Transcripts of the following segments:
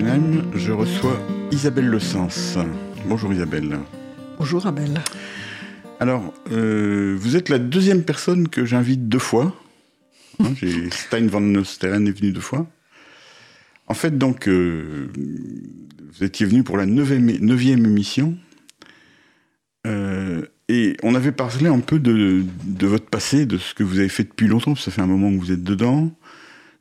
Je reçois Isabelle Le Sens. Bonjour Isabelle. Bonjour Abel. Alors, euh, vous êtes la deuxième personne que j'invite deux fois. Hein, j'ai- Stein van Nosteren est venu deux fois. En fait, donc, euh, vous étiez venu pour la neuvième, neuvième émission. Euh, et on avait parlé un peu de, de votre passé, de ce que vous avez fait depuis longtemps, parce que ça fait un moment que vous êtes dedans.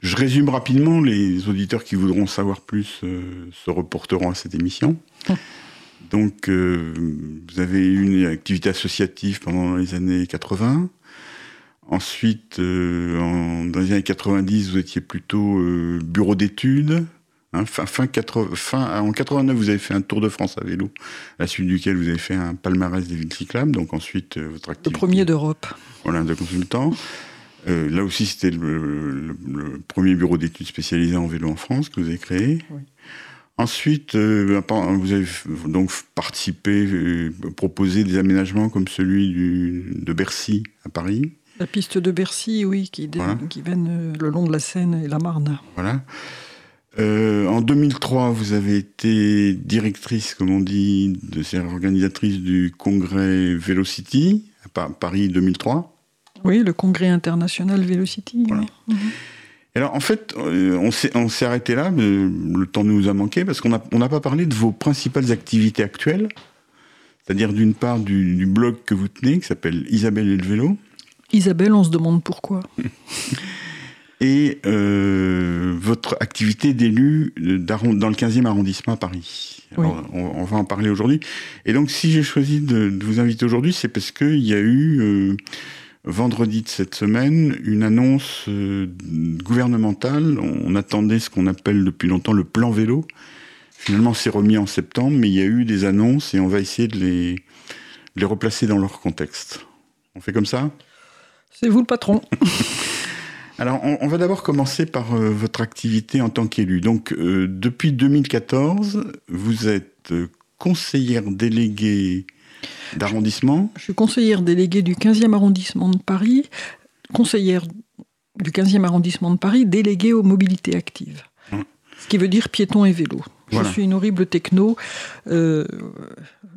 Je résume rapidement, les auditeurs qui voudront savoir plus euh, se reporteront à cette émission. Donc, euh, vous avez eu une activité associative pendant les années 80. Ensuite, euh, en- dans les années 90, vous étiez plutôt bureau d'études. Hein, fin, fin 80 fin- en 89, vous avez fait un tour de France à vélo, à la suite duquel vous avez fait un palmarès des villes cyclables. Donc ensuite, votre Le activité premier d'Europe. voilà, de consultant. Euh, là aussi, c'était le, le- le premier bureau d'études spécialisé en vélo en France que vous avez créé. Oui. Ensuite, euh, vous avez donc participé, euh, proposé des aménagements comme celui du- de Bercy à Paris. La piste de Bercy, oui, qui, Voilà. qui mène le long de la Seine et la Marne. Voilà. Euh, en 2003, vous avez été directrice, comme on dit, de organisatrice du congrès Velocity à Pa- Paris 2003. Oui, le congrès international Velocity. Voilà. oui. Et alors, en fait, euh, on s'est, arrêté là, mais le temps nous a manqué, parce qu'on n'a on pas parlé de vos principales activités actuelles. C'est-à-dire, d'une part, du, du blog que vous tenez, qui s'appelle Isabelle et le vélo, Isabelle, on se demande pourquoi. et euh, votre activité d'élu dans le 15e arrondissement à Paris. Alors, on, on va en parler aujourd'hui. Et donc, si j'ai choisi de, de vous inviter aujourd'hui, c'est parce qu'il y a eu, euh, vendredi de cette semaine, une annonce euh, gouvernementale. On, attendait ce qu'on appelle depuis longtemps le plan vélo. Finalement, c'est remis en septembre, mais il y a eu des annonces et on va essayer de les, de les replacer dans leur contexte. On fait comme ça? C'est vous le patron. alors, on, on va d'abord commencer par euh, votre activité en tant qu'élu. Donc, euh, depuis 2014, vous êtes conseillère déléguée d'arrondissement. Je suis conseillère déléguée du 15e arrondissement de Paris, conseillère du 15e arrondissement de Paris, déléguée aux mobilités actives. Hum. Ce qui veut dire piéton et vélo. Voilà. Je suis une horrible techno. Euh,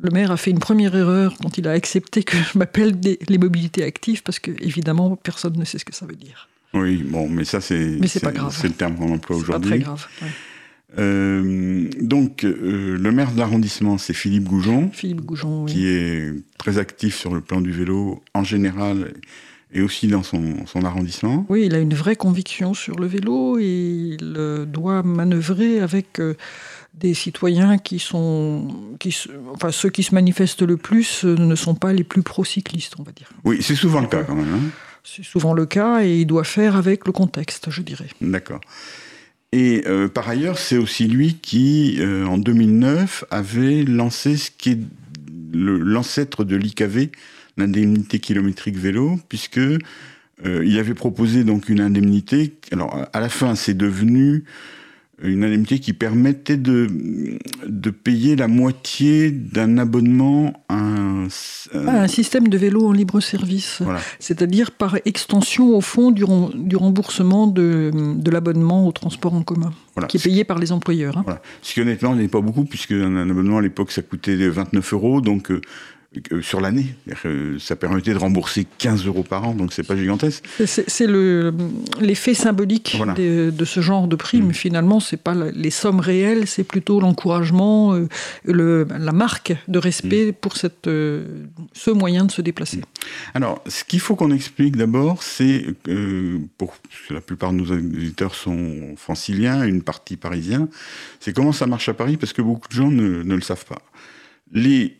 le maire a fait une première erreur quand il a accepté que je m'appelle les mobilités actives, parce que évidemment, personne ne sait ce que ça veut dire. Oui, bon, mais ça, c'est Mais c'est pas grave. c'est le terme qu'on emploie C'est pas aujourd'hui. très grave. ouais. Euh, donc, euh, le maire de l'arrondissement, c'est Philippe Goujon, Philippe Goujon, oui. qui est très actif sur le plan du vélo en général et aussi dans son, son arrondissement. Oui, il a une vraie conviction sur le vélo et il euh, doit manœuvrer avec euh, des citoyens qui sont. Qui, enfin, ceux qui se manifestent le plus ne sont pas les plus pro-cyclistes, on va dire. Oui, c'est souvent le cas quand même. hein. C'est souvent le cas et il doit faire avec le contexte, je dirais. D'accord. Et euh, par ailleurs, c'est aussi lui qui, euh, en 2009, avait lancé ce qui est l'ancêtre de l'IKV, l'indemnité kilométrique vélo, puisque euh, il avait proposé donc une indemnité. Alors à la fin, c'est devenu une indemnité qui permettait de, de payer la moitié d'un abonnement à un, Ah, un système de vélo en libre service, voilà. c'est-à-dire par extension au fond du, du remboursement de, de l'abonnement au transport en commun, Voilà. qui est payé par les employeurs. hein. Voilà. Ce qui honnêtement n'est pas beaucoup, puisque un, abonnement à l'époque ça coûtait 29 euros, donc euh, euh, sur l'année. Ça permettait de rembourser 15 euros par an, donc c'est pas gigantesque. C'est c'est le- l'effet symbolique Voilà. de, de ce genre de prime. Mm. Finalement, c'est pas les sommes réelles, c'est plutôt l'encouragement, euh, le- la marque de respect pour cette, euh, ce moyen de se déplacer. Alors, ce qu'il faut qu'on explique d'abord, c'est euh, pour parce que la plupart de nos auditeurs sont franciliens, une partie parisien, c'est comment ça marche à Paris, parce que beaucoup de gens ne, ne le savent pas. Les,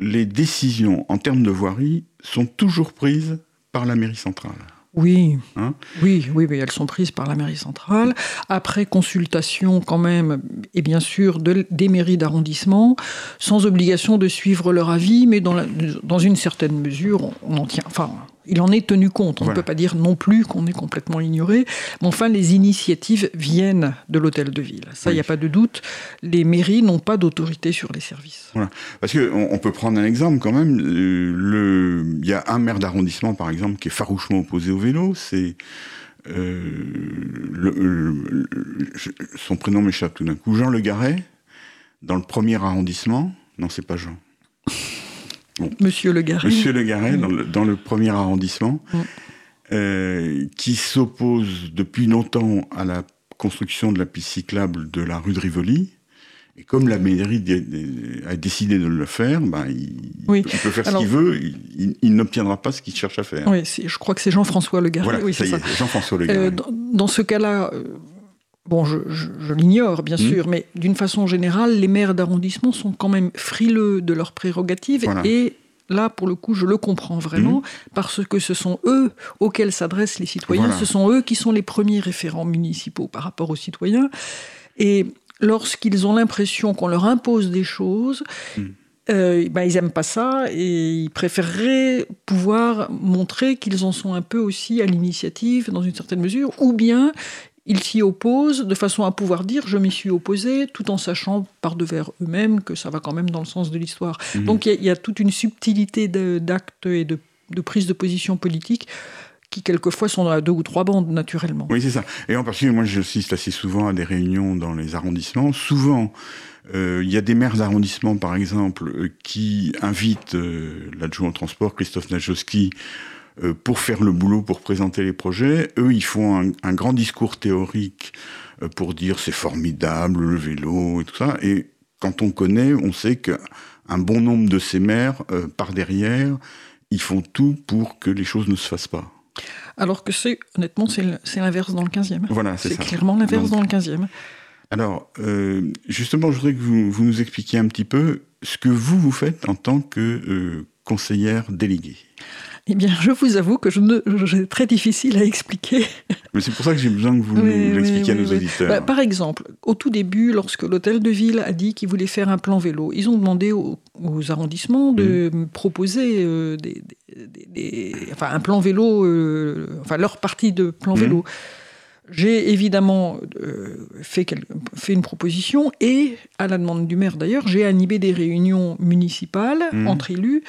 les décisions en termes de voirie sont toujours prises par la mairie centrale. Oui, Hein oui, oui, oui, elles sont prises par la mairie centrale. Après consultation, quand même, et bien sûr, de- des mairies d'arrondissement, sans obligation de suivre leur avis, mais dans, la- dans une certaine mesure, on, on en tient. Enfin, il en est tenu compte. On ne Voilà. peut pas dire non plus qu'on est complètement ignoré. Mais enfin, les initiatives viennent de l'hôtel de ville. Ça, il Oui. n'y a pas de doute. Les mairies n'ont pas d'autorité sur les services. Parce que on, peut prendre un exemple quand même. euh, Il y a un maire d'arrondissement, par exemple, qui est farouchement opposé au vélo. C'est euh, son prénom m'échappe tout d'un coup. Jean Le Garret, dans le premier arrondissement. Non, c'est pas Jean. Monsieur Le Garret. Monsieur Le Garret, dans, le, premier arrondissement, euh, qui s'oppose depuis longtemps à la construction de la piste cyclable de la rue de Rivoli. Et comme la mairie a décidé de le faire, ben, il, peut faire ce qu'il veut, il, n'obtiendra pas ce qu'il cherche à faire. Oui, je crois que c'est Jean-François Le Garret. oui, ça y est, Jean-François Le Garret. Euh, dans, ce cas-là, euh, bon, je, l'ignore bien hmm. sûr, mais d'une façon générale, les maires d'arrondissement sont quand même frileux de leurs prérogatives et là, pour le coup, je le comprends vraiment, mmh. parce que ce sont eux auxquels s'adressent les citoyens, ce sont eux qui sont les premiers référents municipaux par rapport aux citoyens. Et lorsqu'ils ont l'impression qu'on leur impose des choses, mmh. euh, ben, ils n'aiment pas ça et ils préféreraient pouvoir montrer qu'ils en sont un peu aussi à l'initiative dans une certaine mesure, ou bien ils s'y opposent de façon à pouvoir dire je m'y suis opposé, tout en sachant par devers eux-mêmes que ça va quand même dans le sens de l'histoire. Mhm. Donc il y, a toute une subtilité d'actes et de, prise de position politique qui quelquefois sont à deux ou trois bandes naturellement. Oui, c'est ça. Et en particulier, moi j'assiste assez souvent à des réunions dans les arrondissements. Souvent, euh, il y a des maires d'arrondissement, par exemple, euh, qui invitent euh, l'adjoint au transport, Christophe Najowski, pour faire le boulot, pour présenter les projets. Eux, ils font un, grand discours théorique euh, pour dire c'est formidable, le vélo et tout ça. Et quand on connaît, on sait qu'un bon nombre de ces maires, euh, par derrière, ils font tout pour que les choses ne se fassent pas. Alors que c'est, honnêtement, c'est l'inverse dans le 15e. Voilà, c'est clairement l'inverse dans le 15e. Alors, justement, je voudrais que vous, vous, nous expliquiez un petit peu ce que vous, vous faites en tant que conseillère déléguée. Eh bien, je vous avoue que je ne, c'est très difficile à expliquer. Mais c'est pour ça que j'ai besoin que vous l'expliquiez à nos auditeurs. Bah, par exemple, au tout début, lorsque l'hôtel de ville a dit qu'il voulait faire un plan vélo, ils ont demandé aux, arrondissements de mmh. proposer euh, des, enfin, un plan vélo, euh, enfin leur partie de plan mmh. vélo. J'ai évidemment euh, fait, fait, une proposition et, à la demande du maire d'ailleurs, j'ai animé des réunions municipales mmh. entre élus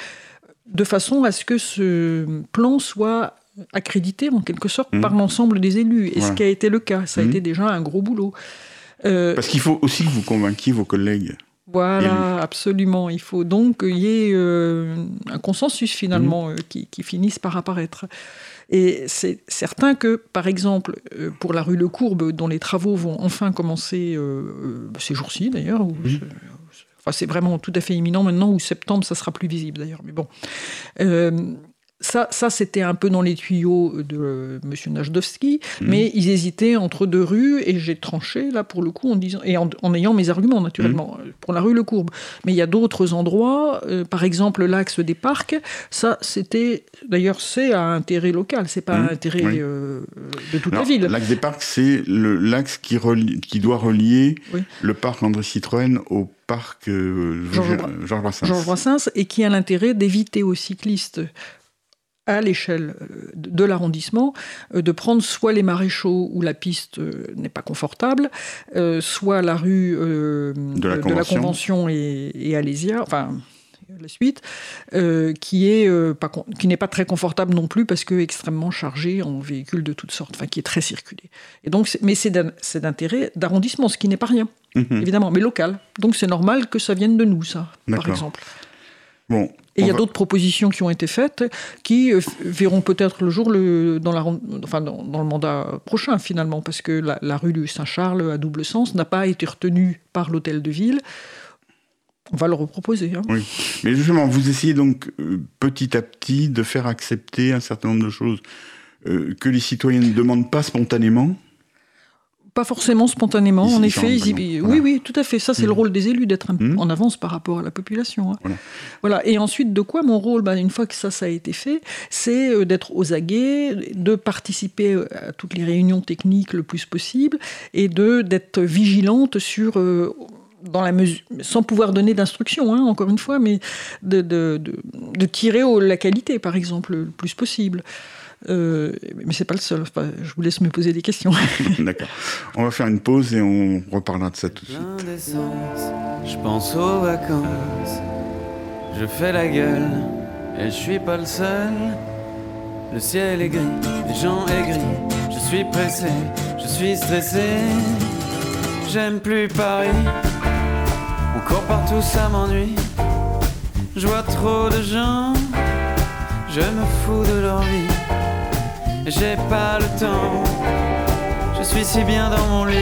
de façon à ce que ce plan soit accrédité en quelque sorte mmh. par l'ensemble des élus. Et ce qui a été le cas, ça a mmh. été déjà un gros boulot. Euh, Parce qu'il faut aussi que vous convainquiez vos collègues. Voilà, absolument. Il faut donc qu'il y ait euh, un consensus finalement mmh. euh, qui, finisse par apparaître. Et c'est certain que, par exemple, pour la rue Le Courbe, dont les travaux vont enfin commencer ces jours-ci d'ailleurs, Enfin, c'est vraiment tout à fait imminent maintenant, ou septembre, ça sera plus visible d'ailleurs. Mais bon. Euh, ça, ça c'était un peu dans les tuyaux de M. Najdowski, mhm. mais ils hésitaient entre deux rues et j'ai tranché là pour le coup en disant et en, ayant mes arguments naturellement mhm. pour la rue Le Courbe. Mais il y a d'autres endroits, euh, par exemple l'axe des parcs. Ça, c'était d'ailleurs c'est à intérêt local, c'est pas à mhm. intérêt euh, de toute la ville. L'axe des parcs, c'est l'axe qui, qui doit relier le parc André Citroën au parc euh, Georges Brassens. Georges Brassens et qui a l'intérêt d'éviter aux cyclistes à l'échelle euh, de l'arrondissement, euh, de prendre soit les maréchaux où la piste euh, n'est pas confortable, soit la rue de, la Convention et, et Alésia, enfin la suite, qui est pas, qui n'est pas très confortable non plus parce que extrêmement chargé en véhicules de toutes sortes, enfin qui est très circulé. Et donc, mais c'est d'intérêt d'arrondissement, ce qui n'est pas rien, mhm. évidemment, mais local. Donc c'est normal que ça vienne de nous, ça, par exemple. Bon, et il y a d'autres propositions qui ont été faites qui euh, verront peut-être le jour le, dans, la, enfin, dans, le mandat prochain finalement, parce que la, rue du Saint-Charles à double sens n'a pas été retenue par l'hôtel de ville. On va le reproposer. Hein. Oui, mais justement, vous essayez donc euh, petit à petit de faire accepter un certain nombre de choses euh, que les citoyens ne demandent pas spontanément pas forcément spontanément, en effet. Oui, oui, tout à fait. Ça, c'est le mmh. rôle des élus, d'être mmh. en avance par rapport à la population. Hein. Voilà. Et ensuite, de quoi mon rôle? Bah, Une fois que ça, ça a été fait, c'est euh, d'être aux aguets, de participer euh, à toutes les réunions techniques le plus possible et de d'être vigilante sur... Euh, dans la mesure, sans pouvoir donner d'instructions, hein, encore une fois, mais de, de, de, tirer la qualité, par exemple, le plus possible. Euh, mais c'est pas le seul. je vous laisse me poser des questions. D'accord. On va faire une pause et on reparlera de ça tout de suite. Je pense aux vacances. Je fais la gueule et je suis pas le seul. Le ciel est gris, les gens aigris. Je suis pressé, je suis stressé. J'aime plus Paris. On court partout, ça m'ennuie. Je vois trop de gens. Je me fous de leur vie. J'ai pas le temps. Je suis si bien dans mon lit.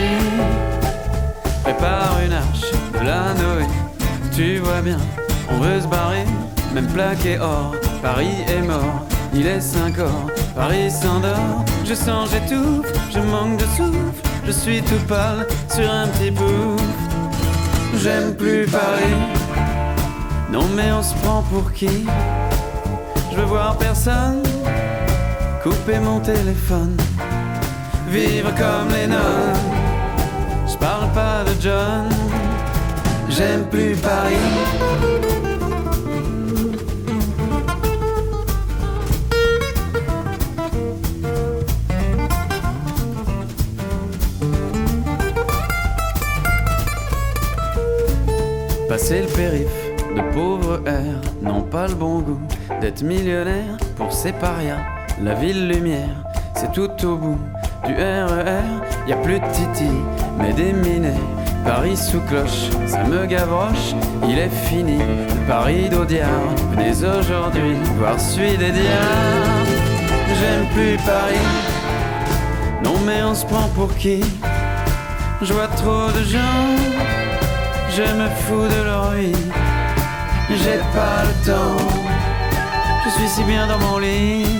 Prépare une arche de la Noé. Tu vois bien, on veut se barrer. Même plaqué or, Paris est mort. Il est 5 heures, Paris s'endort. Je sens, j'étouffe, je manque de souffle. Je suis tout pâle sur un petit bout. J'aime plus Paris. Non, mais on se prend pour qui? Je veux voir personne. Couper mon téléphone. Vivre comme les nonnes. Je parle pas de John. J'aime plus Paris. Passer le périph' de pauvres airs n'ont pas le bon goût d'être millionnaire pour ces parias. La ville lumière, c'est tout au bout du RER. Y a plus de Titi, mais des minets. Paris sous cloche, ça me gavroche. Il est fini, Paris d'Audiard. Venez aujourd'hui voir celui des diables. J'aime plus Paris. Non, mais on se prend pour qui? Je vois trop de gens je me fous de leur vie. J'ai pas le temps, je suis si bien dans mon lit.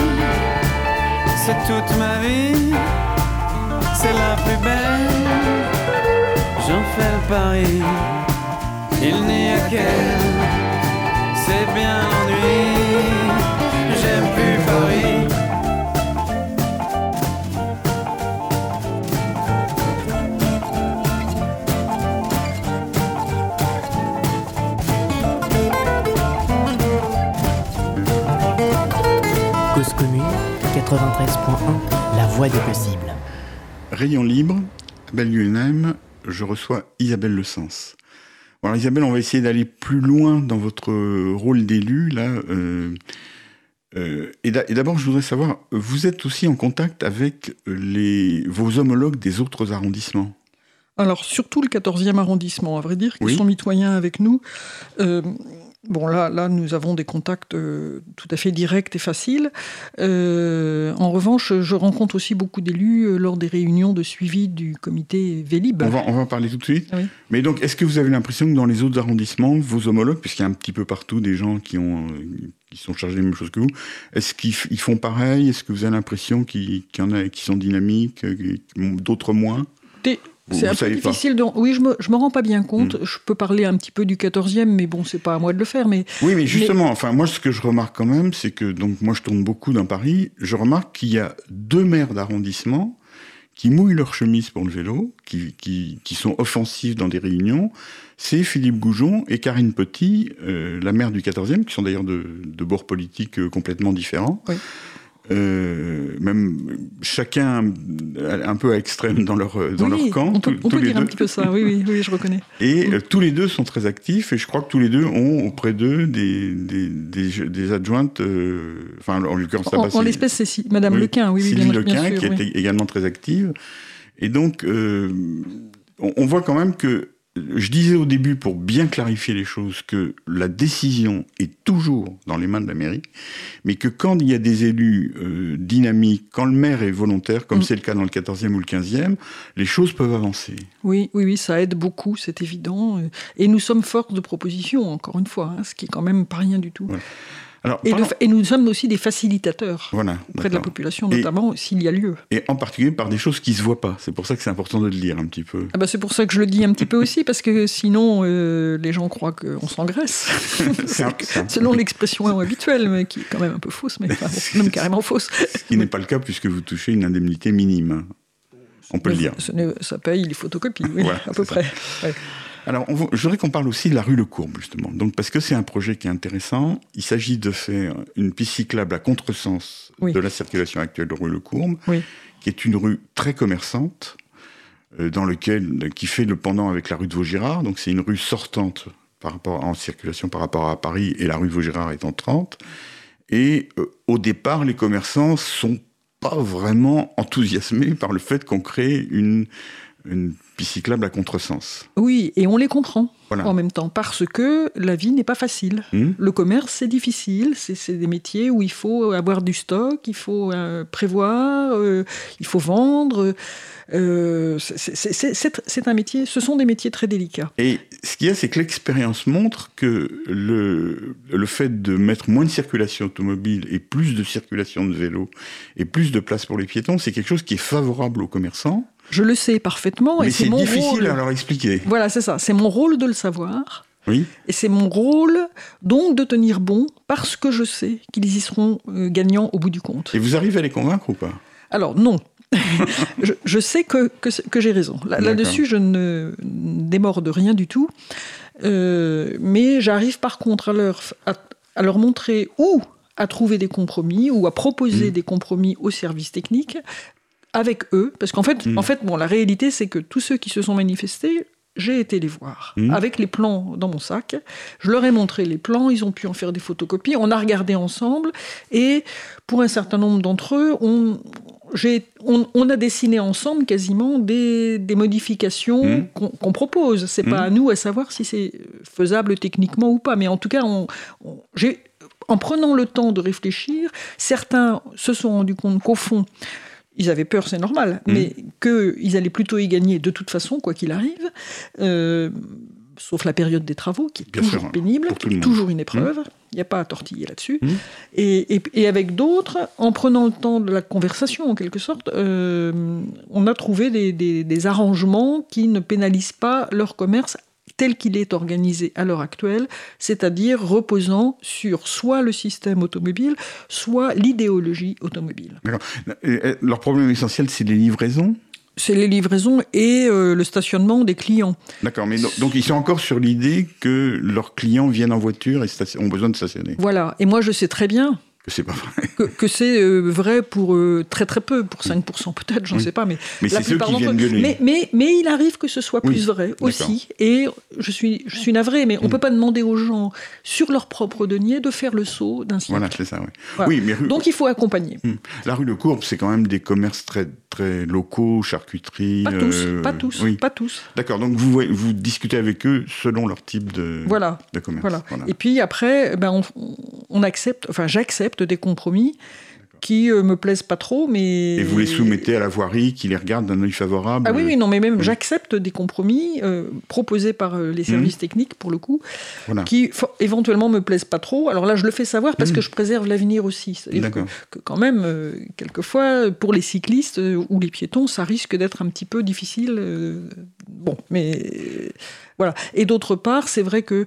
c'est toute ma vie. C'est la plus belle. J'en fais le pari. Il n'y a qu'elle. C'est bien l'ennui. J'aime plus Paris. 93.1, la voix des possibles. Rayon libre, à Belgium, je reçois Isabelle Le Sens. Alors Isabelle, on va essayer d'aller plus loin dans votre rôle d'élu là. Euh, euh, et d'abord, je voudrais savoir, vous êtes aussi en contact avec les, vos homologues des autres arrondissements? Alors, surtout le 14e arrondissement, à vrai dire, qui sont mitoyens avec nous. Euh, Bon, là, là, nous avons des contacts euh, tout à fait directs et faciles. Euh, en revanche, je rencontre aussi beaucoup d'élus euh, lors des réunions de suivi du comité Vélib. On va, on va en parler tout de suite. Mais donc, est-ce que vous avez l'impression que dans les autres arrondissements, vos homologues, puisqu'il y a un petit peu partout des gens qui, ont, qui sont chargés des mêmes choses que vous, est-ce qu'ils font pareil? Est-ce que vous avez l'impression qu'il y en a qui sont dynamiques, d'autres moins? C'est un peu difficile. De... Oui, je me, je me rends pas bien compte. Hmm. Je peux parler un petit peu du 14e, mais bon, c'est pas à moi de le faire. Mais oui, mais justement, enfin, moi, ce que je remarque quand même, c'est que donc moi, je tourne beaucoup dans Paris. Je remarque qu'il y a deux maires d'arrondissement qui mouillent leur chemise pour le vélo, qui, qui, qui sont offensifs dans des réunions. C'est Philippe Goujon et Karine Petit, euh, la maire du 14e, qui sont d'ailleurs de, de bords politiques euh, complètement différents. Oui. Euh, même chacun un peu à extrême dans leur, dans leur camp. On peut, on peut dire un petit peu ça, oui, oui, oui je reconnais. Et euh, tous les deux sont très actifs, et je crois que tous les deux ont auprès d'eux des, des, des, adjointes, euh, enfin en l'occurrence En, en l'espèce, c'est Madame Lequin, oui, oui, Sylvie bien, Lequin, bien sûr, qui est également très active. Et donc, on, on voit quand même que je disais au début, pour bien clarifier les choses, que la décision est toujours dans les mains de la mairie, mais que quand il y a des élus euh, dynamiques, quand le maire est volontaire, comme mm. c'est le cas dans le 14e ou le 15e, les choses peuvent avancer. Oui, oui, oui, ça aide beaucoup, c'est évident. Et nous sommes force de proposition, encore une fois, hein, ce qui est quand même pas rien du tout et, nous sommes aussi des facilitateurs auprès de la population, notamment s'il y a lieu. Et en particulier par des choses qui ne se voient pas. C'est pour ça que c'est important de le dire un petit peu. Ah bah c'est pour ça que je le dis un petit peu aussi, parce que sinon euh, les gens croient qu'on s'engraisse. Selon l'expression habituelle, mais qui est quand même un peu fausse, mais même carrément fausse. Ce qui n'est pas le cas puisque vous touchez une indemnité minime. On peut le dire. Ça paye les photocopies, oui, à peu près. Alors, je voudrais qu'on parle aussi de la rue Le Courbe, justement. Donc, parce que c'est un projet qui est intéressant. Il s'agit de faire une piste cyclable à contresens de la circulation actuelle de rue Le Courbe, qui est une rue très commerçante, euh, dans lequel, qui fait le pendant avec la rue de Vaugirard. Donc, c'est une rue sortante par rapport, en circulation par rapport à Paris, et la rue de Vaugirard est en 30. Et euh, au départ, les commerçants sont pas vraiment enthousiasmés par le fait qu'on crée une une piste cyclable à contresens. Oui, et on les comprend en même temps, parce que la vie n'est pas facile. Hmm. Le commerce, c'est difficile, c'est des métiers où il faut avoir du stock, il faut euh, prévoir, euh, il faut vendre. Euh, c'est un métier, ce sont des métiers très délicats. Et ce qu'il y a, c'est que l'expérience montre que le, le fait de mettre moins de circulation automobile et plus de circulation de vélos et plus de place pour les piétons, c'est quelque chose qui est favorable aux commerçants je le sais parfaitement. Mais c'est difficile à leur expliquer. Voilà, c'est ça. C'est mon rôle de le savoir. Oui. Et c'est mon rôle donc de tenir bon parce que je sais qu'ils y seront euh, gagnants au bout du compte. Et vous arrivez à les convaincre ou pas? Alors non. je, sais que, que, j'ai raison. Là-dessus, je ne démords de rien du tout. Euh, mais j'arrive par contre à leur, à, leur montrer où à trouver des compromis ou à proposer mmh. des compromis aux services techniques avec eux, parce qu'en fait, hmm. en fait, bon, la réalité, c'est que tous ceux qui se sont manifestés, j'ai été les voir hmm. avec les plans dans mon sac. Je leur ai montré les plans, ils ont pu en faire des photocopies. On a regardé ensemble et pour un certain nombre d'entre eux, on, on, a dessiné ensemble quasiment des, modifications hmm. qu'on propose. C'est pas à nous à savoir si c'est faisable techniquement ou pas, mais en tout cas, on, en prenant le temps de réfléchir, certains se sont rendus compte qu'au fond, ils avaient peur, c'est normal, mmh. mais qu'ils allaient plutôt y gagner de toute façon, quoi qu'il arrive, euh, sauf la période des travaux, qui est toujours pénible, toujours une épreuve, mmh. il n'y a pas à tortiller là-dessus. Mmh. Et, avec d'autres, en prenant le temps de la conversation, en quelque sorte, euh, on a trouvé des, arrangements qui ne pénalisent pas leur commerce tel qu'il est organisé à l'heure actuelle, c'est-à-dire reposant sur soit le système automobile, soit l'idéologie automobile. Leur problème essentiel, c'est les livraisons? C'est les livraisons et euh, le stationnement des clients. D'accord, mais donc, ils sont encore sur l'idée que leurs clients viennent en voiture et ont besoin de stationner. Voilà, et moi je sais très bien que c'est pas vrai. Que, c'est euh, vrai pour euh, très très peu, pour 5% peut-être, j'en sais pas, mais, mais c'est ceux qui viennent mais, mais, mais, il arrive que ce soit plus vrai aussi. Et je suis, je suis navré, mais on ne peut pas demander aux gens, sur leur propre denier, de faire le saut d'un siècle. Voilà, c'est ça, oui. oui mais Donc il faut accompagner. Mm. La rue de Courbe, c'est quand même des commerces très, très locaux, charcuterie. Pas tous, euh, pas tous, pas tous. D'accord, donc vous, vous discutez avec eux selon leur type de, voilà. de commerce. Voilà. Et puis après, ben, on, on accepte, enfin j'accepte des compromis qui euh, me plaisent pas trop, mais... Et vous les soumettez à la voirie qui les regarde d'un œil favorable Ah oui, oui, non, mais même j'accepte des compromis euh, proposés par euh, les services mmh. techniques, pour le coup, qui éventuellement me plaisent pas trop. Alors là, je le fais savoir parce mmh. que je préserve l'avenir aussi. C'est-à-dire que, quand même, quelquefois, pour les cyclistes ou les piétons, ça risque d'être un petit peu difficile. bon, mais... voilà. Et d'autre part, c'est vrai que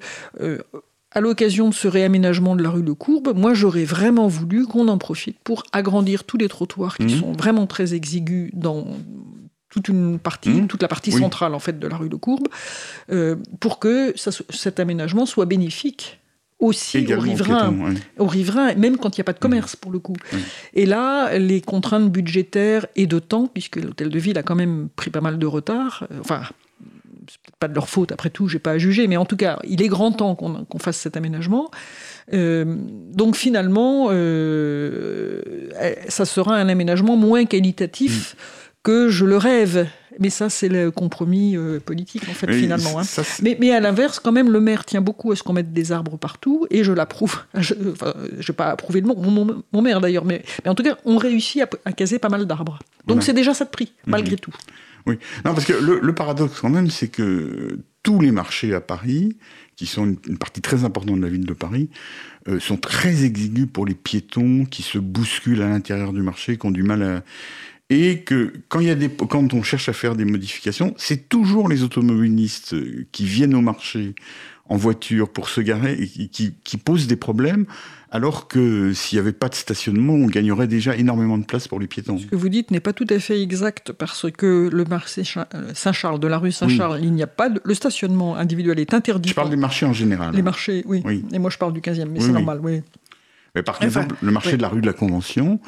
à l'occasion de ce réaménagement de la rue de Courbe, moi j'aurais vraiment voulu qu'on en profite pour agrandir tous les trottoirs qui mmh. sont vraiment très exigus dans toute une partie, mmh. toute la partie centrale en fait de la rue de Courbe, euh, pour que cet aménagement soit bénéfique aussi aux riverains, même quand il n'y a pas de commerce pour le coup. Et là, les contraintes budgétaires et de temps, puisque l'hôtel de ville a quand même pris pas mal de retard, euh, enfin c'est pas de leur faute, après tout, j'ai pas à juger, mais en tout cas, il est grand temps qu'on fasse cet aménagement. Euh, donc finalement, euh, ça sera un aménagement moins qualitatif mm. que je le rêve. Mais ça, c'est le compromis euh, politique, en fait, finalement. Hein. mais, mais, à l'inverse, quand même, le maire tient beaucoup à ce qu'on mette des arbres partout, et je l'approuve. Je n'ai pas approuvé le mon, mon, maire, d'ailleurs, mais, mais, en tout cas, on réussit à, caser pas mal d'arbres. Donc c'est déjà ça de prix, malgré mm. tout. Oui, non, parce que le, paradoxe quand même, c'est que tous les marchés à Paris, qui sont une, partie très importante de la ville de Paris, euh, sont très exigus pour les piétons qui se bousculent à l'intérieur du marché, qui ont du mal à... et que quand, y a des, quand on cherche à faire des modifications, c'est toujours les automobilistes qui viennent au marché en voiture pour se garer et qui posent des problèmes, alors que s'il n'y avait pas de stationnement, on gagnerait déjà énormément de place pour les piétons. Ce que vous dites n'est pas tout à fait exact parce que le marché Saint-Charles, de la rue Saint-Charles, il n'y a pas de, le stationnement individuel est interdit. Je parle des marchés en général. Les marchés, oui. oui. Et moi je parle du 15e, mais c'est normal, oui. Mais par exemple, le marché de la rue de la Convention,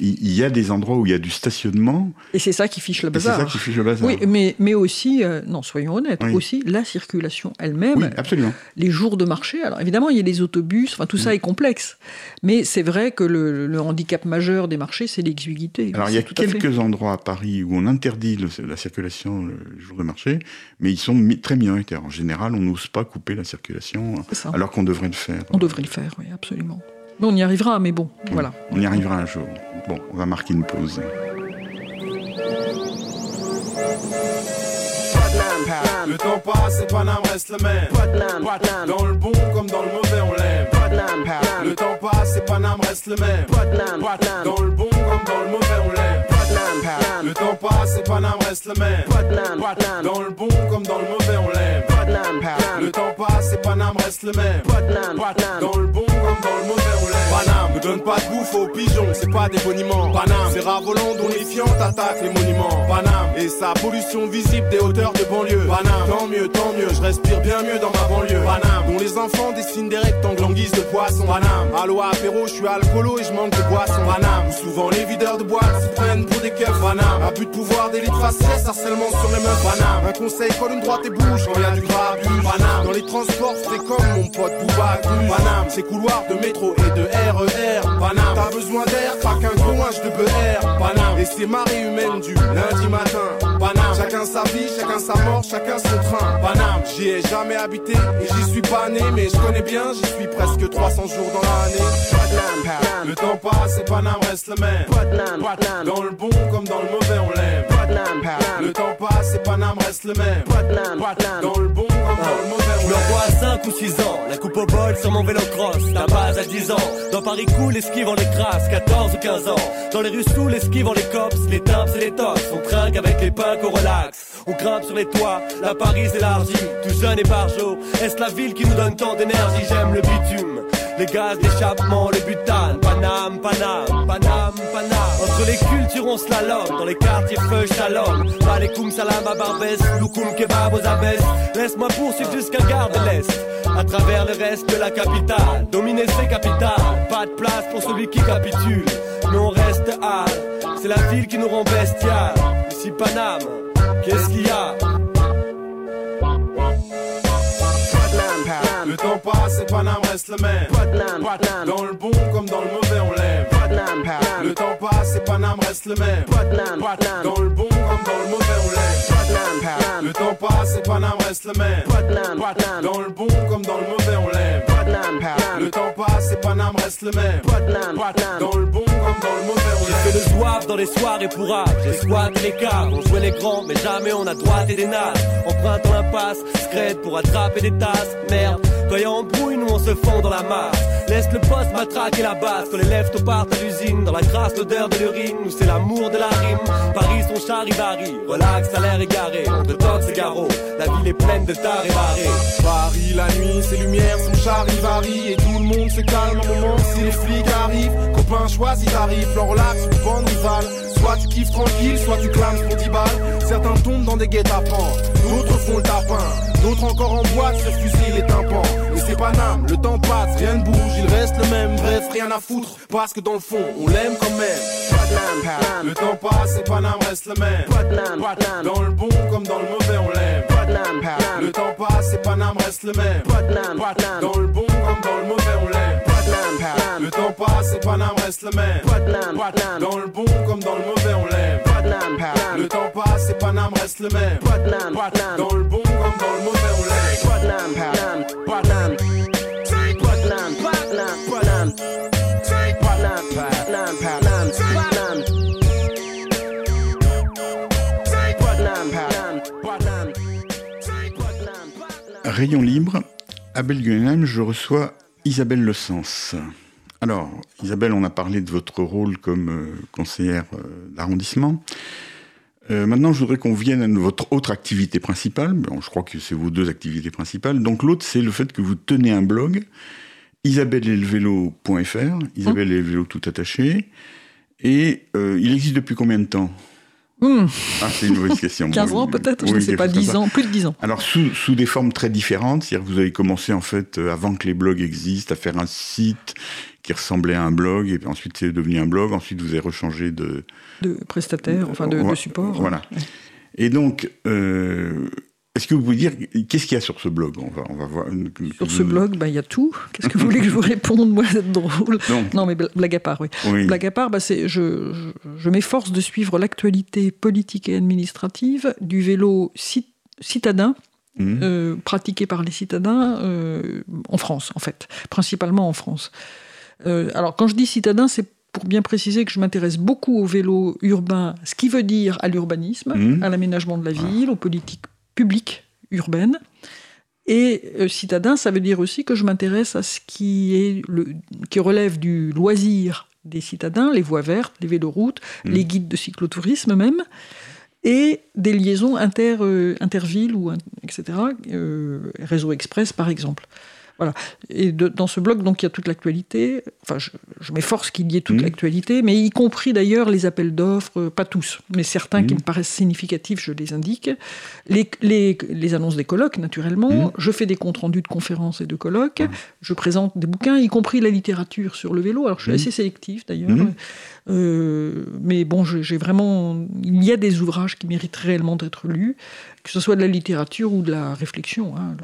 il, y a des endroits où il y a du stationnement. Et c'est ça qui fiche le bazar. C'est ça qui fiche le bazar. Oui, mais, mais aussi, euh, non, soyons honnêtes, aussi la circulation elle-même. Absolument. Les jours de marché. Alors évidemment, il y a les autobus, enfin tout ça est complexe. Mais c'est vrai que le, handicap majeur des marchés, c'est l'exiguïté. Alors il y a quelques endroits à Paris où on interdit la circulation le jour de marché, mais ils sont très minoritaires. En général, on n'ose pas couper la circulation alors qu'on devrait le faire. On devrait le faire, oui, absolument on y arrivera, mais bon, voilà. On y arrivera un jour. Bon, on va marquer une pause. Le temps passe et Paname reste le même. Dans le bon comme dans le mauvais, on l'aime. Le temps passe et Paname reste le même. Dans le bon comme dans le mauvais, on l'aime. Le temps passe et Paname reste le même. Dans le bon comme dans le mauvais, on l'aime. Le temps passe et Paname reste le même. Dans le bon comme dans le mauvais, on l'aime. Paname ne donne pas de bouffe aux pigeons, c'est pas des boniments. Paname, c'est ravolant, donifiant, attaque les monuments. Paname et sa pollution visible des hauteurs de banlieue. Paname, tant mieux, tant mieux, je respire bien mieux dans ma banlieue. Paname, dont les enfants dessinent des rectangles en guise de poisson. Paname, allo apéro, je suis alcoolo et je manque de boisson. Paname, souvent les videurs de boîte se prennent pour des keufs. Paname, abus de pouvoir, d'élite faciès, harcèlement sur les. Paname, un conseil, colle une droite et bouge quand y a du grabuge. Paname, dans les transports, c'est comme mon pote Bouba. Paname, c'est couloirs de métro et de RER. Paname, t'as besoin d'air, pas qu'un grouage de BR. Paname, et c'est marée humaine du lundi matin. Chacun sa vie, chacun sa mort, chacun son train. J'y ai jamais habité et j'y suis pas né, mais je connais bien, j'y suis presque 300 jours dans l'année. Le temps passe et Paname reste le même. Dans le bon comme dans le mauvais, on l'aime. Le temps passe et Paname reste le même. Dans le bon comme dans le mauvais, on l'aime. Je vois à 5 ou 6 ans, la coupe au bol sur mon vélo cross. La base à 10 ans, dans Paris cool, esquive en les crasses, 14 ou 15 ans. Dans les rues sous, l'esquive en les cops, les timbres et les tops. On trinque avec les pains qu'on relaxe. On grimpe sur les toits, la Paris élargie, tout jeune et barjot. Est-ce la ville qui nous donne tant d'énergie? J'aime le bitume, les gaz d'échappement, le butane. Paname, Paname, Paname, Paname. Entre les cultures, on slalom, dans les quartiers feu shalom. Malekoum salam à Barbès, loukoum kebab aux abesses. Laisse-moi poursuivre jusqu'à Gare de l'Est. À travers le reste de la capitale, dominer ses capitales. Pas de place pour celui qui capitule, mais on reste hâle. C'est la ville qui nous rend bestial. Ici Paname, qu'est-ce qu'il y a? Temps passe et Paname reste le même. Dans le bon comme dans le mauvais, on l'aime. Le temps passe et Paname reste le même. Dans le bon comme dans le mauvais, on l'aime. Le temps passe et Paname reste le même. Dans le bon comme dans le mauvais, on l'aime. Le temps passe et Paname reste le même. Dans le bon comme dans le mauvais, on l'aime. J'ai fait le zouave dans les soirées pour âge. J'ai squatté les caves. On jouait les grands, mais jamais on a droité des nasses. Empruntant l'impasse, scred pour attraper des tasses. Merde. Quand y a embrouille, nous on se fond dans la masse. Laisse le poste matraquer la base. Quand les lèvres partent à l'usine, dans la grâce, l'odeur de l'urine, nous c'est l'amour de la rime. Paris, son charivari, relax, l'air égaré. Te toque, c'est garrot. La ville est pleine de tard et barré. Paris, la nuit, ses lumières, son charivari. Et tout le monde se calme un moment si les flics arrivent. Copain, choisis tarif, plan relax ou bande rivale. Soit tu kiffes tranquille, soit tu clames pour 10 balles. Certains tombent dans des guet-apens, d'autres font le tapin. D'autres encore en boîte se fusillent les tympans. C'est le temps passe, rien ne bouge, il reste le même. Bref, rien à foutre, parce que dans le fond, on l'aime quand même. Le temps passe et Paname reste le même. Dans le bon comme dans le mauvais, on l'aime. Le temps passe et Paname reste le même. Dans le bon comme dans le mauvais, on l'aime. Le temps passe et Paname reste le même. Dans le bon comme dans le mauvais, on l'aime. Le temps passe et Paname reste le même. Dans le bon comme dans le mauvais, on l'aime. Rayon libre, à Belguenheim, je reçois Isabelle Le Sens. Alors, Isabelle, on a parlé de votre rôle comme euh, conseillère euh, d'arrondissement. Euh, maintenant, je voudrais qu'on vienne à votre autre activité principale. Bon, je crois que c'est vos deux activités principales. Donc, l'autre, c'est le fait que vous tenez un blog, isabelleelvelo.fr, Isabelle et le vélo tout attaché. Et il existe depuis combien de temps? Hmm, Ah, c'est une mauvaise question. 15 Bon, ans peut-être, je ne sais pas, chose comme 10 ça. ans, plus de 10 ans. Alors, sous, sous des formes très différentes, c'est-à-dire que vous avez commencé, en fait, euh, avant que les blogs existent, à faire un site qui ressemblait à un blog, et puis ensuite c'est devenu un blog, ensuite vous avez rechangé de... De prestataires, enfin de support. Voilà. Et donc, euh, est-ce que vous pouvez dire, qu'est-ce qu'il y a sur ce blog? On va, on va voir. Sur ce blog, bah, il y a tout. Qu'est-ce que vous voulez que je vous réponde? Moi, c'est drôle. Non. Non, mais bl- blague à part, oui. Oui. Blague à part, bah, c'est, je, je, je m'efforce de suivre l'actualité politique et administrative du vélo cit- citadin, Mhm. euh, pratiqué par les citadins euh, en France, en fait, principalement en France. Euh, alors, quand je dis citadin, c'est pour bien préciser que je m'intéresse beaucoup au vélo urbain, ce qui veut dire à l'urbanisme, Mhm. à l'aménagement de la ville, aux politiques publiques urbaines. Et euh, citadin, ça veut dire aussi que je m'intéresse à ce qui, est le, qui relève du loisir des citadins, les voies vertes, les véloroutes, Mhm. les guides de cyclotourisme même, et des liaisons inter, euh, intervilles, ou, etc., euh, réseau express par exemple. Voilà. Et de- dans ce blog, donc, il y a toute l'actualité. Enfin, je, je m'efforce qu'il y ait toute Mhm. l'actualité, mais y compris d'ailleurs les appels d'offres, euh, pas tous, mais certains qui Mhm. me paraissent significatifs, je les indique. Les, les- les annonces des colloques, naturellement. Mhm. Je fais des comptes rendus de conférences et de colloques. Je présente des bouquins, y compris la littérature sur le vélo. Alors, je suis assez sélectif d'ailleurs. Euh, mais bon, j'ai vraiment. Il y a des ouvrages qui méritent réellement d'être lus, que ce soit de la littérature ou de la réflexion. hein.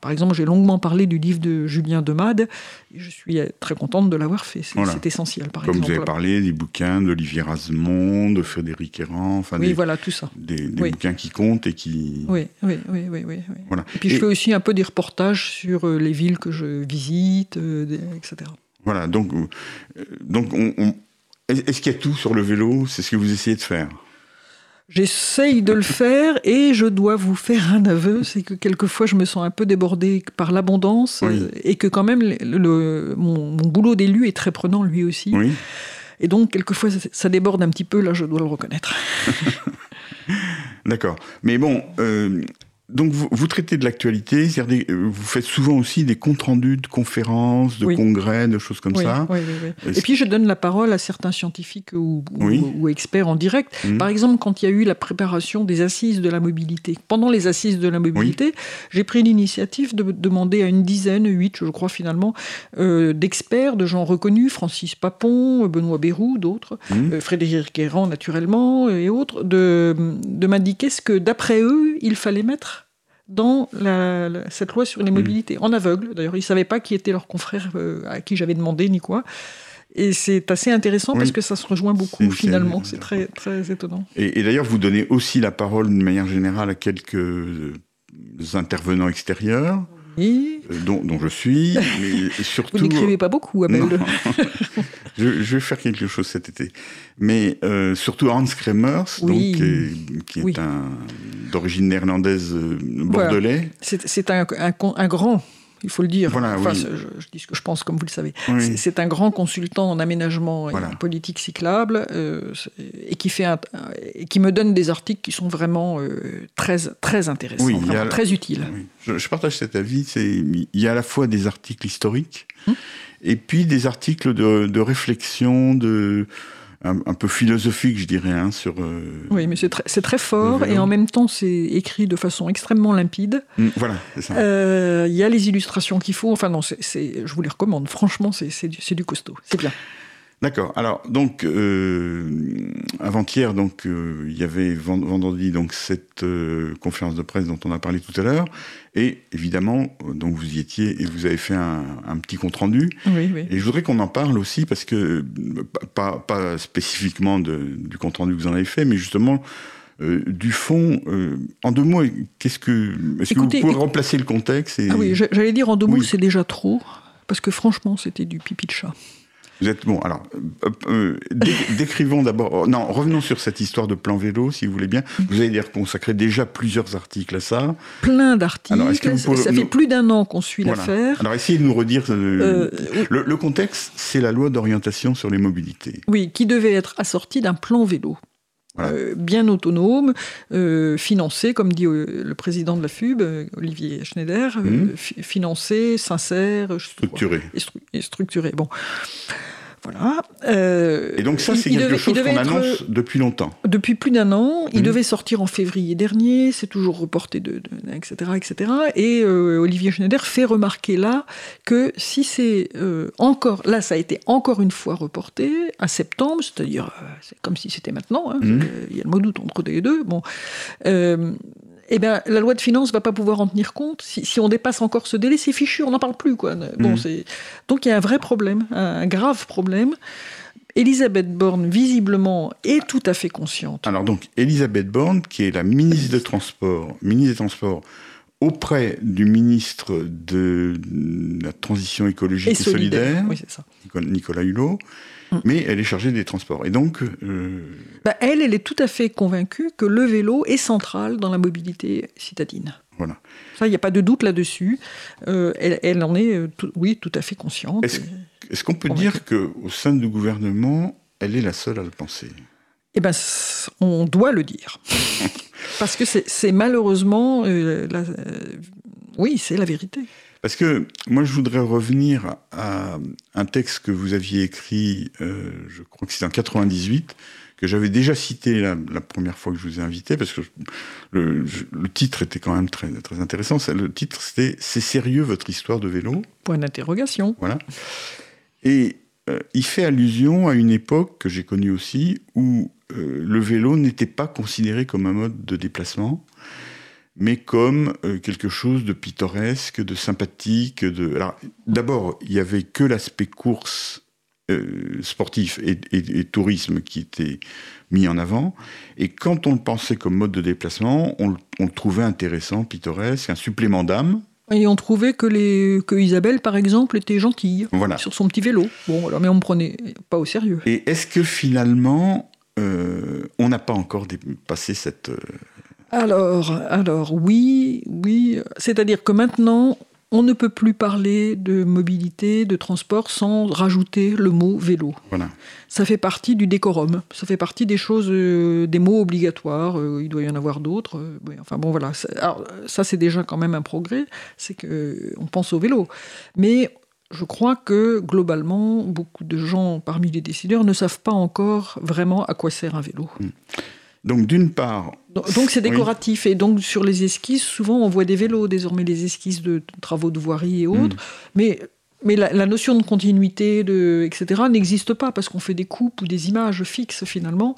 Par exemple, j'ai longuement parlé du livre de Julien Demade. Et je suis euh, très contente de l'avoir fait. C'est Voilà. essentiel, par Comme exemple. vous avez parlé des bouquins d'Olivier Razemont, de Frédéric Errand, enfin Oui, des, voilà, tout ça. des, des Oui. bouquins qui comptent et qui. Oui, oui, oui, oui, oui. Voilà. Et puis je fais aussi un peu des reportages sur euh, les villes que je visite, euh, etc. Voilà, donc, euh, donc on, on- est-ce qu'il y a tout sur le vélo? C'est ce que vous essayez de faire? J'essaye de le faire et je dois vous faire un aveu, c'est que quelquefois je me sens un peu débordée par l'abondance Oui. et que quand même le, le- mon, mon boulot d'élu est très prenant lui aussi. Oui. Et donc quelquefois ça, ça déborde un petit peu, là je dois le reconnaître. D'accord. Mais bon, euh, donc vous, vous traitez de l'actualité, c'est-à-dire euh, vous faites souvent aussi des comptes rendus de conférences, de Oui. congrès, de choses comme Oui, ça. oui, oui, oui. Est-ce- Et puis je donne la parole à certains scientifiques ou, ou- Oui. ou experts en direct. Mhm. Par exemple, quand il y a eu la préparation des assises de la mobilité. Pendant les assises de la mobilité, j'ai pris l'initiative de demander à une dizaine, huit, je crois finalement, euh, d'experts, de gens reconnus, Francis Papon, Benoît Bérou, d'autres, Mhm. euh, Frédéric Guérand naturellement, et autres, de, de m'indiquer ce que d'après eux, il fallait mettre dans la- la- cette loi sur les Mhm. mobilités, en aveugle. D'ailleurs, ils ne savaient pas qui étaient leurs confrères euh, à qui j'avais demandé ni quoi. Et c'est assez intéressant Oui. parce que ça se rejoint beaucoup finalement. C'est très, très étonnant. Et, et d'ailleurs, vous donnez aussi la parole d'une manière générale à quelques euh, intervenants extérieurs, Et euh, dont, dont je suis, mais vous surtout. n'écrivez pas beaucoup, Abel. Je, je vais faire quelque chose cet été. Mais euh, surtout Hans Kremers, Oui. donc, qui est, qui est Oui. un d'origine néerlandaise euh, bordelais. C'est c'est un, un con- un grand, il faut le dire. Voilà, Enfin, oui. je, je dis ce que je pense, comme vous le savez. Oui. C'est- un grand consultant en aménagement Voilà. et en politique cyclable euh, et, qui fait un- et qui me donne des articles qui sont vraiment euh, très, très intéressants, Oui, a- très utiles. Je, je partage cet avis. Il y a à la fois des articles historiques Hum. et puis des articles de, de réflexion, de un, un peu philosophique, je dirais, hein, sur. euh, Oui, mais c'est très, fort et en même temps c'est écrit de façon extrêmement limpide. hum, Voilà, c'est ça. Euh, Il y a les illustrations qu'il faut. Enfin non, c'est- je vous les recommande. Franchement, c'est c'est du, c'est du costaud. C'est bien. D'accord. Alors donc euh, avant-hier donc euh, il y avait vend- vendredi donc cette euh, conférence de presse dont on a parlé tout à l'heure et évidemment donc vous y étiez et vous avez fait un, un petit compte rendu Oui, oui. et je voudrais qu'on en parle aussi parce que pas, pas spécifiquement de- du compte rendu que vous en avez fait mais justement euh, du fond euh, en deux mots qu'est-ce que est-ce que vous pouvez éc- remplacer le contexte et... Ah oui, j'a- j'allais dire en deux mots, c'est déjà trop. Parce que franchement, c'était du pipi de chat. Vous êtes bon. Alors, euh, euh, dé- décrivons d'abord. oh, non, revenons sur cette histoire de plan vélo, si vous voulez bien. Vous avez d'ailleurs consacré déjà plusieurs articles à ça. Plein d'articles. Vous Ça- fait plus d'un an qu'on suit Voilà. l'affaire. Alors, essayez de nous redire. euh, le, le contexte, c'est la loi d'orientation sur les mobilités. Oui, qui devait être assorti d'un plan vélo. Voilà. Euh, bien autonome, euh, financé, comme dit euh, le président de la FUB, euh, Olivier Schneider, Mhm. fi- financé, sincère, Structuré. et, stru- et structuré. Bon, voilà. Euh, Et donc, ça, c'est quelque devait- chose qu'on être, annonce euh, depuis longtemps. Depuis plus d'un an, il Mhm. devait sortir en février dernier, c'est toujours reporté, de, de- etc., etc. Et euh, Olivier Schneider fait remarquer là que si c'est euh, encore, là ça a été encore une fois reporté à septembre, c'est-à-dire c'est comme si c'était maintenant, hein, Mhm. il y a le mois d'août entre les deux, bon, eh ben, la loi de finances va pas pouvoir en tenir compte. Si, si on dépasse encore ce délai, c'est fichu, on n'en parle plus. Quoi. Bon, c'est... Donc il y a un vrai problème, un grave problème. Elisabeth Borne, visiblement, est tout à fait consciente. Alors donc, Elisabeth Borne, qui est la ministre des Transports, ministre des Transports auprès du ministre de la Transition écologique et, solidaire, Oui, c'est ça. Nicolas- Hulot, Mm. Mais elle est chargée des transports. Et donc, euh, Bah, elle, elle est tout à fait convaincue que le vélo est central dans la mobilité citadine. voilà. Ça, il n'y a pas de doute là-dessus. Euh, elle, elle en est, euh, tout- oui, tout à fait consciente. Est-ce qu'on peut Convaincue. dire qu'au sein du gouvernement, elle est la seule à le penser? Eh c- on doit le dire. Parce que c'est malheureusement... euh, la- oui, c'est la vérité. Parce que moi, je voudrais revenir à un texte que vous aviez écrit, euh, je crois que c'était en 98, que j'avais déjà cité la, la première fois que je vous ai invité, parce que le, titre était quand même très, très intéressant. C'est- Le titre, c'était C'est sérieux votre histoire de vélo? Point d'interrogation. Voilà. Et euh, il fait allusion à une époque que j'ai connue aussi, où euh, le vélo n'était pas considéré comme un mode de déplacement, mais comme euh, quelque chose de pittoresque, de sympathique. De... Alors, d'abord, il y avait que l'aspect course euh, sportif et, et- et tourisme qui était mis en avant. Et quand on le pensait comme mode de déplacement, on, le- on le trouvait intéressant, pittoresque, un supplément d'âme. Et on trouvait que, les, que Isabelle, par exemple, était gentille Voilà. sur son petit vélo. Bon, voilà, mais on ne prenait pas au sérieux. Et est-ce que finalement, euh, on n'a pas encore dépassé cette... Alors, alors oui, oui. C'est-à-dire que maintenant, on ne peut plus parler de mobilité, de transport sans rajouter le mot vélo. voilà. Ça fait partie du décorum. Ça fait partie des choses, euh, des mots obligatoires. Euh, il doit y en avoir d'autres. Euh, oui, enfin bon, voilà. Alors, ça, c'est déjà quand même un progrès. C'est que euh, on pense au vélo. Mais je crois que globalement, beaucoup de gens parmi les décideurs ne savent pas encore vraiment à quoi sert un vélo. Donc d'une part... Donc c'est Oui. décoratif. Et donc sur les esquisses, souvent on voit des vélos désormais, les esquisses de travaux de voirie et autres. Mais, mais la, la notion de continuité, de, etc., n'existe pas parce qu'on fait des coupes ou des images fixes finalement.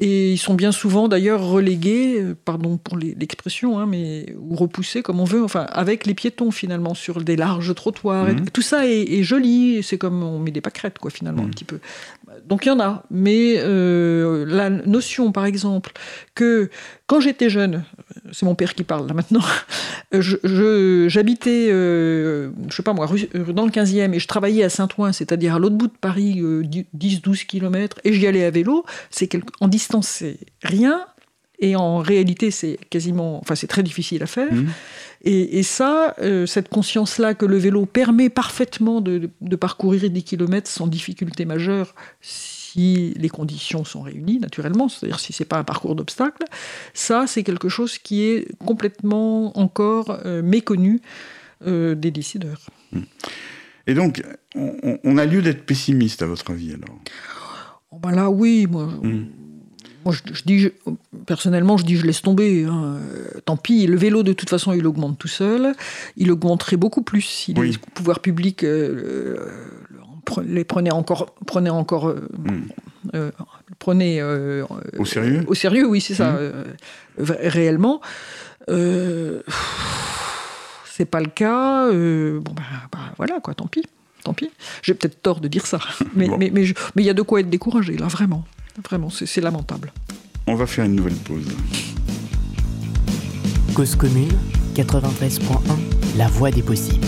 Et ils sont bien souvent d'ailleurs relégués, euh, pardon pour l'expression, hein, mais ou repoussés comme on veut, enfin avec les piétons finalement sur des larges trottoirs. Et Mhm. tout ça est, est joli. C'est comme on met des pâquerettes quoi finalement un Mhm. petit peu. Donc il y en a, mais euh, la notion par exemple que quand j'étais jeune, c'est mon père qui parle là maintenant, j'habitais, euh, je sais pas moi, euh, dans le 15e et je travaillais à Saint-Ouen, c'est-à-dire à, l'autre bout de Paris, euh, 10-12 km, et j'y allais à vélo, c'est en distance c'est rien, et en réalité c'est quasiment, enfin c'est très difficile à faire. Mhm. Et, et ça, euh, cette conscience-là que le vélo permet parfaitement de, parcourir des kilomètres sans difficulté majeure si les conditions sont réunies, naturellement, c'est-à-dire si c'est pas un parcours d'obstacles, ça c'est quelque chose qui est complètement encore euh, méconnu euh, des décideurs. Et donc, on, a lieu d'être pessimiste à votre avis alors? Oh, ben là, oui, moi, Mhm. Moi je, je dis, je- personnellement, je dis, je laisse tomber. hein. Tant pis, le vélo, de toute façon, il augmente tout seul. Il augmenterait beaucoup plus si Oui. les pouvoirs publics euh, les prenaient encore, prenaient encore, euh, Mhm. euh, prenaient euh, Au sérieux? Au sérieux, oui, c'est ça, v- réellement. C'est pas le cas. bon, bah, bah, voilà, quoi, tant pis. Tant pis. J'ai peut-être tort de dire ça. Mais Bon. mais mais il y a de quoi être découragé, là, vraiment. Vraiment, c'est lamentable. On va faire une nouvelle pause. Cause commune 93.1 La voix des possibles.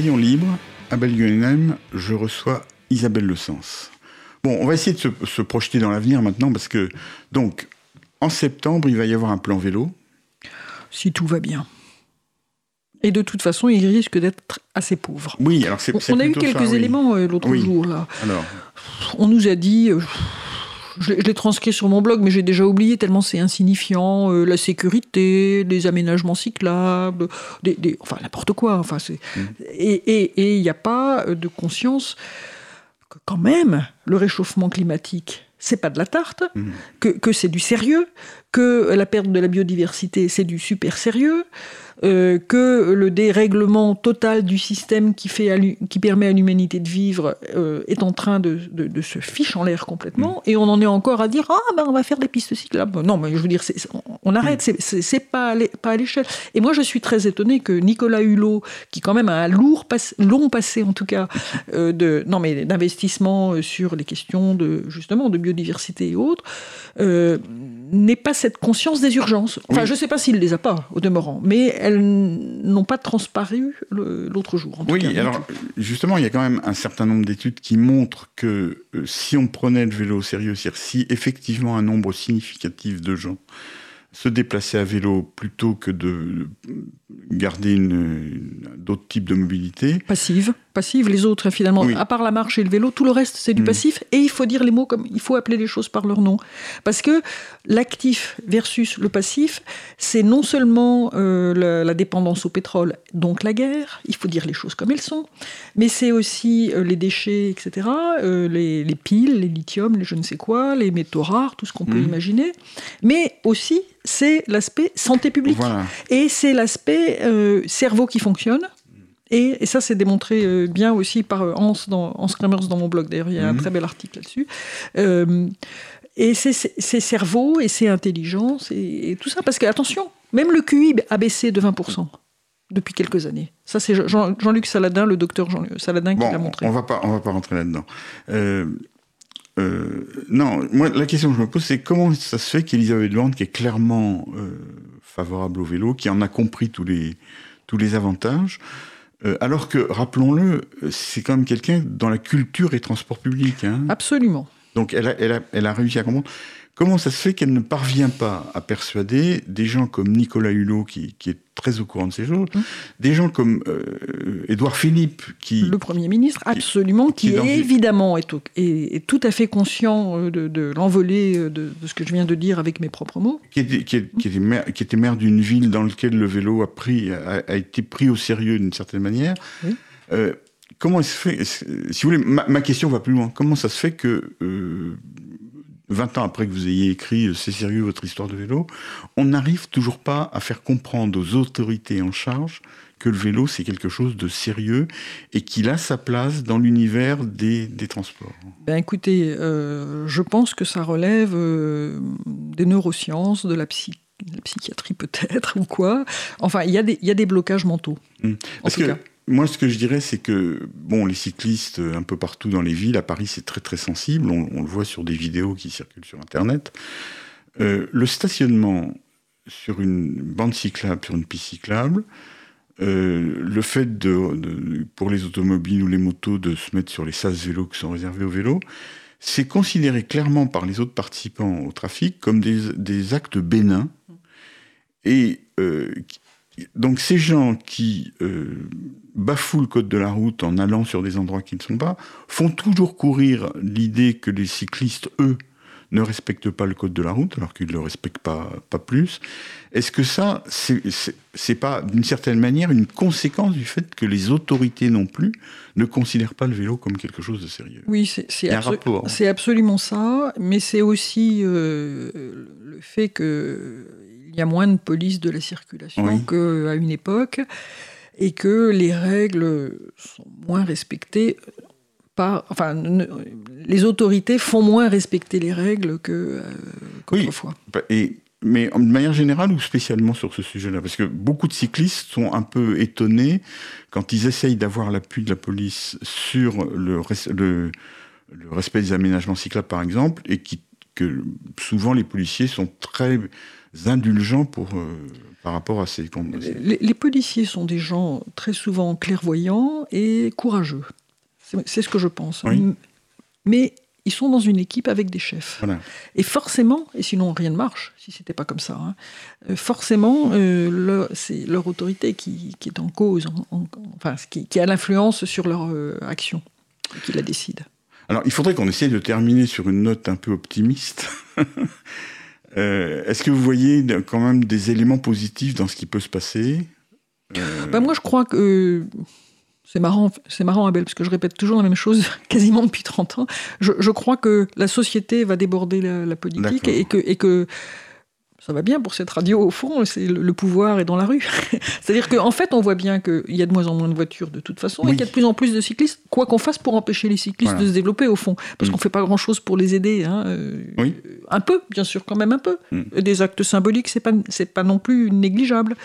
Rayon libre, à Belguenem, je reçois Isabelle Le Sens. Bon, on va essayer de se, se projeter dans l'avenir maintenant parce que, donc, en septembre, il va y avoir un plan vélo. Si tout va bien. Et de toute façon, il risque d'être assez pauvre. Oui, alors c'est. On, on a eu ça, quelques oui. éléments euh, l'autre Oui. jour là. Alors, On nous a dit, euh, je l'ai je l'ai transcrit sur mon blog, mais j'ai déjà oublié tellement c'est insignifiant, euh, la sécurité, les aménagements cyclables, des, des- enfin n'importe quoi. Enfin, c'est- Mm. Et il n'y a pas euh, de conscience que quand même le réchauffement climatique, c'est pas de la tarte, Mm. que, que c'est du sérieux, que la perte de la biodiversité, c'est du super sérieux. Euh, que le dérèglement total du système qui, fait à qui permet à l'humanité de vivre euh, est en train de, de- de se fiche en l'air complètement, et on en est encore à dire ah ben on va faire des pistes cyclables. Non, mais je veux dire, on, on arrête, c'est- c'est pas à l'échelle. Et moi je suis très étonné que Nicolas Hulot, qui quand même a un lourd long passé en tout cas euh, de non mais d'investissement sur les questions de justement de biodiversité et autres, n'ait pas cette conscience des urgences. Enfin, Oui. je sais pas s'il les a pas au demeurant, mais elles n'ont pas transparu l'autre jour. En tout oui, cas. alors, justement, il y a quand même un certain nombre d'études qui montrent que euh, si on prenait le vélo au sérieux, c'est-à-dire si effectivement un nombre significatif de gens se déplaçaient à vélo plutôt que de garder d'autres types de mobilité, passive, passive. Les autres, finalement, Oui. à part la marche et le vélo, tout le reste, c'est du Mm. passif. Et il faut dire les mots comme il faut appeler les choses par leur nom, parce que l'actif versus le passif, c'est non seulement euh, la, la dépendance au pétrole, donc la guerre. Il faut dire les choses comme elles sont, mais c'est aussi euh, les déchets, etc. euh, les, les piles, les lithiums, les je ne sais quoi, les métaux rares, tout ce qu'on peut Mm. imaginer. Mais aussi, c'est l'aspect santé publique. voilà. Et c'est l'aspect euh, cerveau qui fonctionne. Et, et ça, c'est démontré euh, bien aussi par euh, Hans, dans, Hans Kremers dans mon blog. D'ailleurs, il y a un Mhm. très bel article là-dessus. Et c'est cerveau et c'est intelligence et, et tout ça. Parce que, attention, même le QI a baissé de 20% depuis quelques années. Ça, c'est Jean- Jean-Luc Saladin, le docteur Jean Saladin, qui l'a montré. on va pas, on va pas rentrer là-dedans. Euh, euh, non, moi, la question que je me pose, c'est comment ça se fait qu'Elisabeth Borne, qui est clairement euh, favorable au vélo, qui en a compris tous les, tous avantages, euh, alors que, rappelons-le, c'est quand même quelqu'un dans la culture et transport public. Hein. Absolument. Donc elle a, elle, a, elle a réussi à comprendre. Comment ça se fait qu'elle ne parvient pas à persuader des gens comme Nicolas Hulot, qui, qui est très au courant de ces choses, Hum. des gens comme euh, Édouard Philippe, qui... Le Premier ministre, absolument, qui qui, est évidemment est, au- est- est tout à fait conscient euh, de, de l'envolée euh, de, de ce que je viens de dire avec mes propres mots. qui était, qui, maire, d'une ville dans laquelle le vélo a, pris, a, a été pris au sérieux d'une certaine manière. Oui. Euh, comment il se fait Si vous voulez, ma, ma question va plus loin. Comment ça se fait que euh, 20 ans après que vous ayez écrit euh, C'est sérieux votre histoire de vélo, on n'arrive toujours pas à faire comprendre aux autorités en charge que le vélo c'est quelque chose de sérieux et qu'il a sa place dans l'univers des, des transports? Ben écoutez, euh, je pense que ça relève euh, des neurosciences, de la, psy- de la psychiatrie peut-être, ou quoi. Enfin, il y, a des- il y a des blocages mentaux. Mm. En tout que cas. Moi, ce que je dirais, c'est que bon, les cyclistes euh, un peu partout dans les villes, à Paris, c'est très très sensible. On, le voit sur des vidéos qui circulent sur Internet. Euh, le stationnement sur une bande cyclable, sur une piste cyclable, euh, le fait de, pour les automobiles ou les motos de se mettre sur les sas vélos qui sont réservés aux vélos, c'est considéré clairement par les autres participants au trafic comme des, actes bénins. Et donc ces gens qui euh, bafouent le code de la route en allant sur des endroits qui ne sont pas, font toujours courir l'idée que les cyclistes, eux, ne respectent pas le code de la route, alors qu'ils ne le respectent pas, pas plus. Est-ce que ça, c'est- pas d'une certaine manière une conséquence du fait que les autorités non plus ne considèrent pas le vélo comme quelque chose de sérieux? Oui, c'est c'est abso- absolument ça, mais c'est aussi euh, le fait qu'il y a moins de police de la circulation Oui. qu'à une époque, et que les règles sont moins respectées Enfin, ne- les autorités font moins respecter les règles que, euh, Oui. qu'autrefois. Bah, Et, mais de manière générale ou spécialement sur ce sujet-là? Parce que beaucoup de cyclistes sont un peu étonnés quand ils essayent d'avoir l'appui de la police sur le, res- le, le respect des aménagements cyclables, par exemple, et qui que souvent les policiers sont très indulgents pour, par rapport à ces... Les, les policiers sont des gens très souvent clairvoyants et courageux. C'est ce que je pense. Mais ils sont dans une équipe avec des chefs. Et forcément, et sinon rien ne marche, si c'était pas comme ça, hein, euh, forcément, euh, c'est leur autorité qui, est en cause, enfin, qui, a l'influence sur leur euh, action, qui la décide. Alors, il faudrait qu'on essaye de terminer sur une note un peu optimiste. Est-ce que vous voyez quand même des éléments positifs dans ce qui peut se passer? Ben, Moi, je crois que c'est marrant, c'est marrant, Abel, parce que je répète toujours la même chose quasiment depuis 30 ans. Je, crois que la société va déborder la, politique et que, et que ça va bien pour cette radio, au fond, c'est le, pouvoir est dans la rue. C'est-à-dire qu'en fait, on voit bien qu'il y a de moins en moins de voitures de toute façon, et qu'il y a de plus en plus de cyclistes, quoi qu'on fasse pour empêcher les cyclistes de se développer, au fond. Parce mm. qu'on ne fait pas grand-chose pour les aider. Hein. Euh, un peu, bien sûr, quand même un peu. Mm. Des actes symboliques, c'est pas, pas non plus négligeable.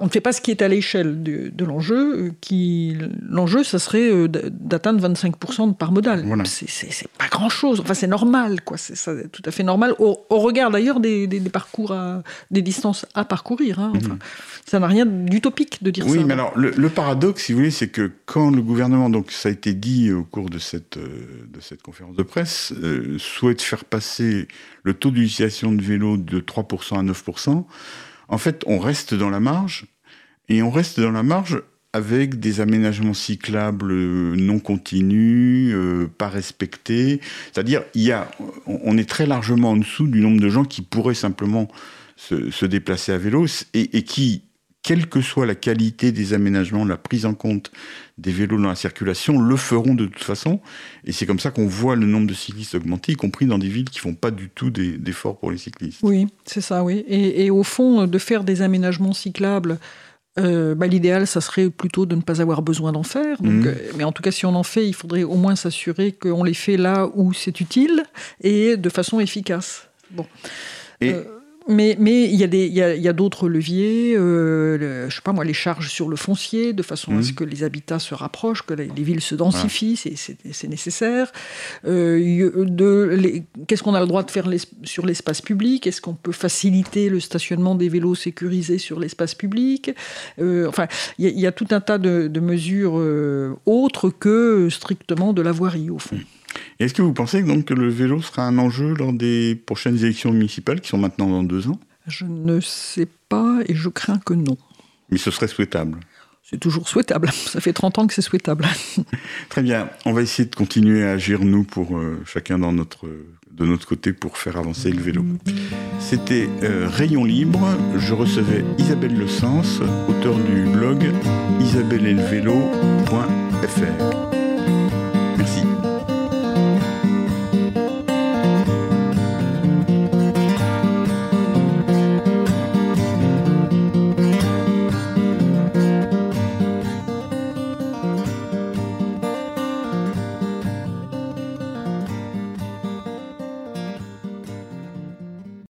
On ne fait pas ce qui est à l'échelle de, l'enjeu. Euh, l'enjeu, ça serait euh, d'atteindre 25% de part modale. C'est pas grand-chose. Enfin, c'est normal, quoi. C'est tout à fait normal. Au, regard d'ailleurs des, parcours, des distances à parcourir. Hein. Mhm. Ça n'a rien d'utopique de dire ça. Oui, mais alors le, paradoxe, si vous voulez, c'est que quand le gouvernement, donc ça a été dit au cours de cette, euh, de cette conférence de presse, souhaite faire passer le taux d'utilisation de vélo de 3% à 9% en fait, on reste dans la marge, et on reste dans la marge avec des aménagements cyclables euh, non continus, euh, pas respectés. C'est-à-dire, il y a, on est très largement en dessous du nombre de gens qui pourraient simplement se, déplacer à vélo et, qui, quelle que soit la qualité des aménagements, la prise en compte des vélos dans la circulation, le feront de toute façon. Et c'est comme ça qu'on voit le nombre de cyclistes augmenter, y compris dans des villes qui font pas du tout d'efforts pour les cyclistes. Oui, c'est ça, oui. Et, au fond, de faire des aménagements cyclables, euh, bah, l'idéal, ça serait plutôt de ne pas avoir besoin d'en faire. Mhm. Euh, mais en tout cas, si on en fait, il faudrait au moins s'assurer qu'on les fait là où c'est utile et de façon efficace. Bon. Et... Euh, mais mais il y a des il y a, d'autres leviers, euh, je sais pas moi les charges sur le foncier de façon à ce mmh. que les habitats se rapprochent, que les, villes se densifient, c'est nécessaire. Euh, qu'est-ce qu'on a le droit de faire sur l'espace public? Est-ce qu'on peut faciliter le stationnement des vélos sécurisés sur l'espace public? Euh, Enfin, il y, a tout un tas de, de mesures autres que strictement de la voirie au fond. Mmh. Est-ce que vous pensez donc que le vélo sera un enjeu lors des prochaines élections municipales qui sont maintenant dans deux ans? Je ne sais pas et je crains que non. Mais ce serait souhaitable c'est toujours souhaitable. Ça fait 30 ans que c'est souhaitable. Très bien. On va essayer de continuer à agir, nous, pour euh, chacun dans notre, de notre côté, pour faire avancer le vélo. C'était euh, Rayon Libre. Je recevais Isabelle Le Sens, auteur du blog isabelleelvélo.fr.